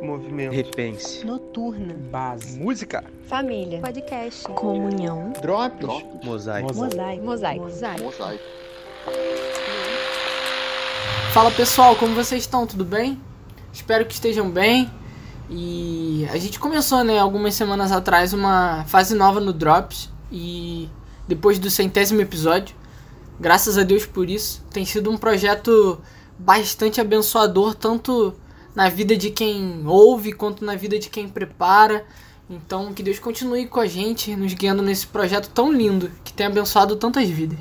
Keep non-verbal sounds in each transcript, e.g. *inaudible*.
Movimento. Repense. Noturna. Base. Música. Família. Podcast. Comunhão. Drops. Mosaico. Mosaico. Mosaico. Mosaico. Fala pessoal, como vocês estão? Tudo bem? Espero que estejam bem. E a gente começou, né, algumas semanas atrás, uma fase nova no Drops. E depois do centésimo episódio, graças a Deus por isso, tem sido um projeto bastante abençoador, tanto na vida de quem ouve quanto na vida de quem prepara. Então, que Deus continue com a gente, nos guiando nesse projeto tão lindo que tem abençoado tantas vidas.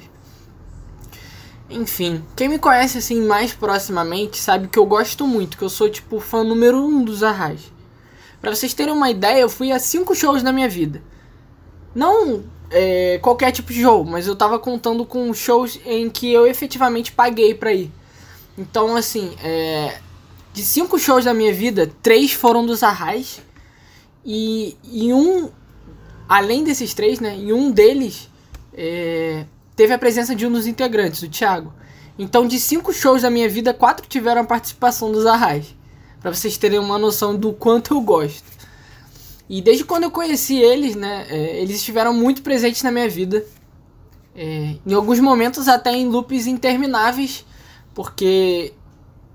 Enfim, quem me conhece assim mais proximamente sabe que eu gosto muito, que eu sou tipo fã número um dos Arrais. Pra vocês terem uma ideia, eu fui a cinco shows na minha vida. Não é, qualquer tipo de show, mas eu tava contando com shows em que eu efetivamente paguei pra ir. Então, assim, é, de cinco shows da minha vida, três foram dos Arrais. E, e um, além desses três, né, em um deles é, teve a presença de um dos integrantes, o Thiago. Então, de cinco shows da minha vida, quatro tiveram a participação dos Arrais. Pra vocês terem uma noção do quanto eu gosto. E desde quando eu conheci eles, né, é, eles estiveram muito presentes na minha vida. É, em alguns momentos até em loops intermináveis, porque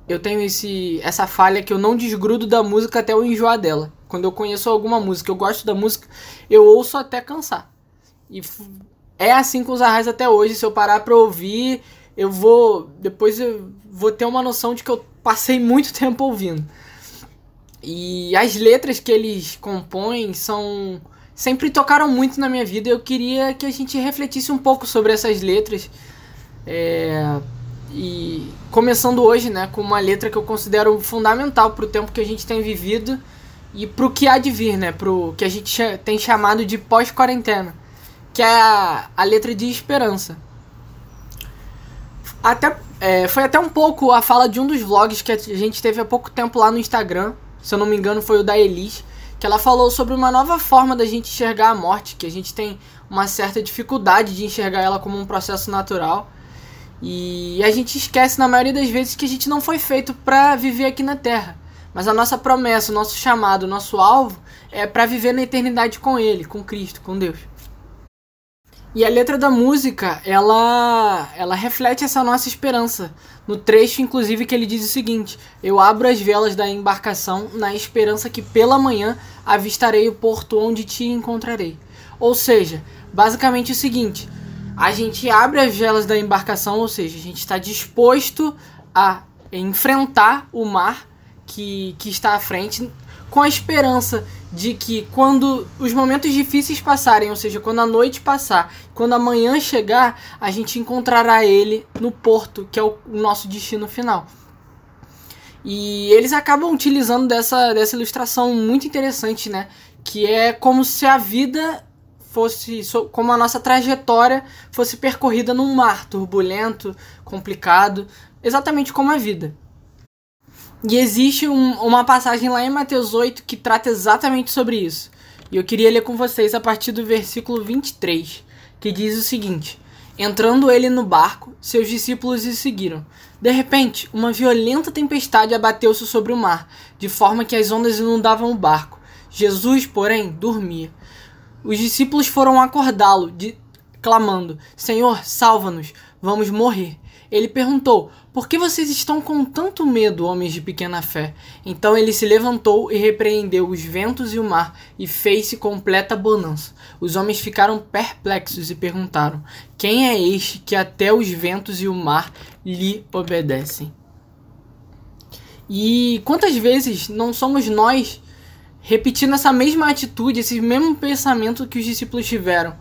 eu tenho esse, essa falha que eu não desgrudo da música até eu enjoar dela. Quando eu conheço alguma música, eu gosto da música, eu ouço até cansar. E é assim com os arrais até hoje. Se eu parar pra ouvir, eu vou. Depois eu vou ter uma noção de que eu passei muito *laughs* tempo ouvindo. E as letras que eles compõem são. Sempre tocaram muito na minha vida. Eu queria que a gente refletisse um pouco sobre essas letras. É, e começando hoje, né, com uma letra que eu considero fundamental para o tempo que a gente tem vivido e para o que há de vir, né, para o que a gente tem chamado de pós-quarentena, que é a, a letra de esperança. Até, é, foi até um pouco a fala de um dos vlogs que a gente teve há pouco tempo lá no Instagram, se eu não me engano foi o da Elis, que ela falou sobre uma nova forma da gente enxergar a morte, que a gente tem uma certa dificuldade de enxergar ela como um processo natural. E a gente esquece na maioria das vezes que a gente não foi feito para viver aqui na Terra. Mas a nossa promessa, o nosso chamado, o nosso alvo é para viver na eternidade com Ele, com Cristo, com Deus. E a letra da música, ela, ela reflete essa nossa esperança. No trecho, inclusive, que ele diz o seguinte: Eu abro as velas da embarcação na esperança que pela manhã avistarei o porto onde te encontrarei. Ou seja, basicamente o seguinte: a gente abre as velas da embarcação, ou seja, a gente está disposto a enfrentar o mar que, que está à frente, com a esperança de que quando os momentos difíceis passarem, ou seja, quando a noite passar, quando a manhã chegar, a gente encontrará ele no porto, que é o, o nosso destino final. E eles acabam utilizando dessa, dessa ilustração muito interessante, né? Que é como se a vida fosse como a nossa trajetória fosse percorrida num mar turbulento, complicado, exatamente como a vida. E existe um, uma passagem lá em Mateus 8 que trata exatamente sobre isso. E eu queria ler com vocês a partir do versículo 23, que diz o seguinte: Entrando ele no barco, seus discípulos o seguiram. De repente, uma violenta tempestade abateu-se sobre o mar, de forma que as ondas inundavam o barco. Jesus, porém, dormia. Os discípulos foram acordá-lo, clamando: Senhor, salva-nos, vamos morrer. Ele perguntou: Por que vocês estão com tanto medo, homens de pequena fé? Então ele se levantou e repreendeu os ventos e o mar, e fez-se completa bonança. Os homens ficaram perplexos e perguntaram: Quem é este que até os ventos e o mar lhe obedecem? E quantas vezes não somos nós repetindo essa mesma atitude, esse mesmo pensamento que os discípulos tiveram,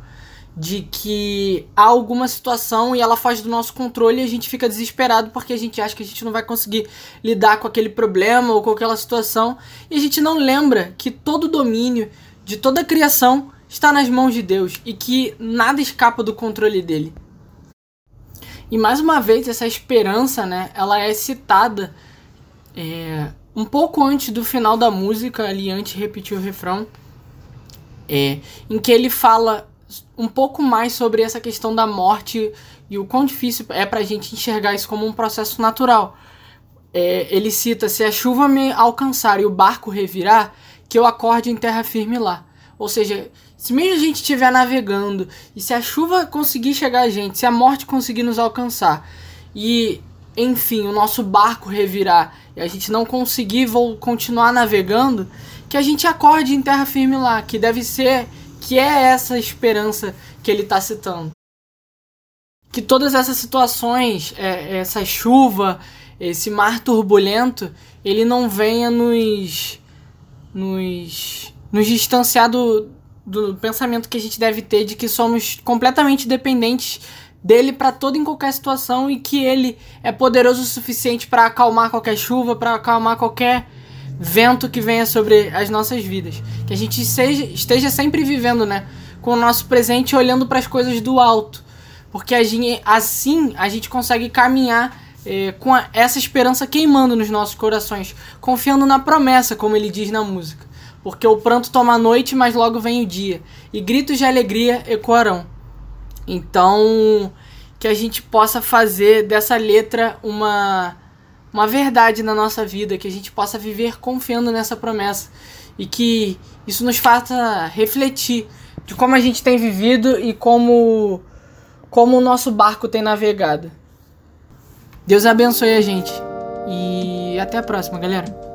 de que há alguma situação e ela foge do nosso controle e a gente fica desesperado porque a gente acha que a gente não vai conseguir lidar com aquele problema ou com aquela situação e a gente não lembra que todo o domínio de toda a criação está nas mãos de Deus e que nada escapa do controle dele. E mais uma vez essa esperança, né, ela é citada é, um pouco antes do final da música, ali antes de repetir o refrão, é, em que ele fala um pouco mais sobre essa questão da morte e o quão difícil é pra gente enxergar isso como um processo natural. é, ele cita: Se a chuva me alcançar e o barco revirar, que eu acorde em terra firme lá. Ou seja, se mesmo a gente estiver navegando e se a chuva conseguir chegar a gente, se a morte conseguir nos alcançar e, enfim, o nosso barco revirar e a gente não conseguir vou continuar navegando, que a gente acorde em terra firme lá, que deve ser, que é essa esperança que ele está citando. Que todas essas situações, é, essa chuva, esse mar turbulento, ele não venha nos, nos, nos distanciar do, do pensamento que a gente deve ter de que somos completamente dependentes dele para toda e qualquer situação e que ele é poderoso o suficiente para acalmar qualquer chuva, para acalmar qualquer vento que venha sobre as nossas vidas. Que a gente seja, esteja sempre vivendo, né, com o nosso presente olhando para as coisas do alto, porque a gente, assim a gente consegue caminhar eh, com a, essa esperança queimando nos nossos corações, confiando na promessa, como ele diz na música. Porque o pranto toma a noite, mas logo vem o dia, e gritos de alegria ecoarão. Então, que a gente possa fazer dessa letra uma, uma verdade na nossa vida, que a gente possa viver confiando nessa promessa e que isso nos faça refletir de como a gente tem vivido e como, como o nosso barco tem navegado. Deus abençoe a gente e até a próxima, galera.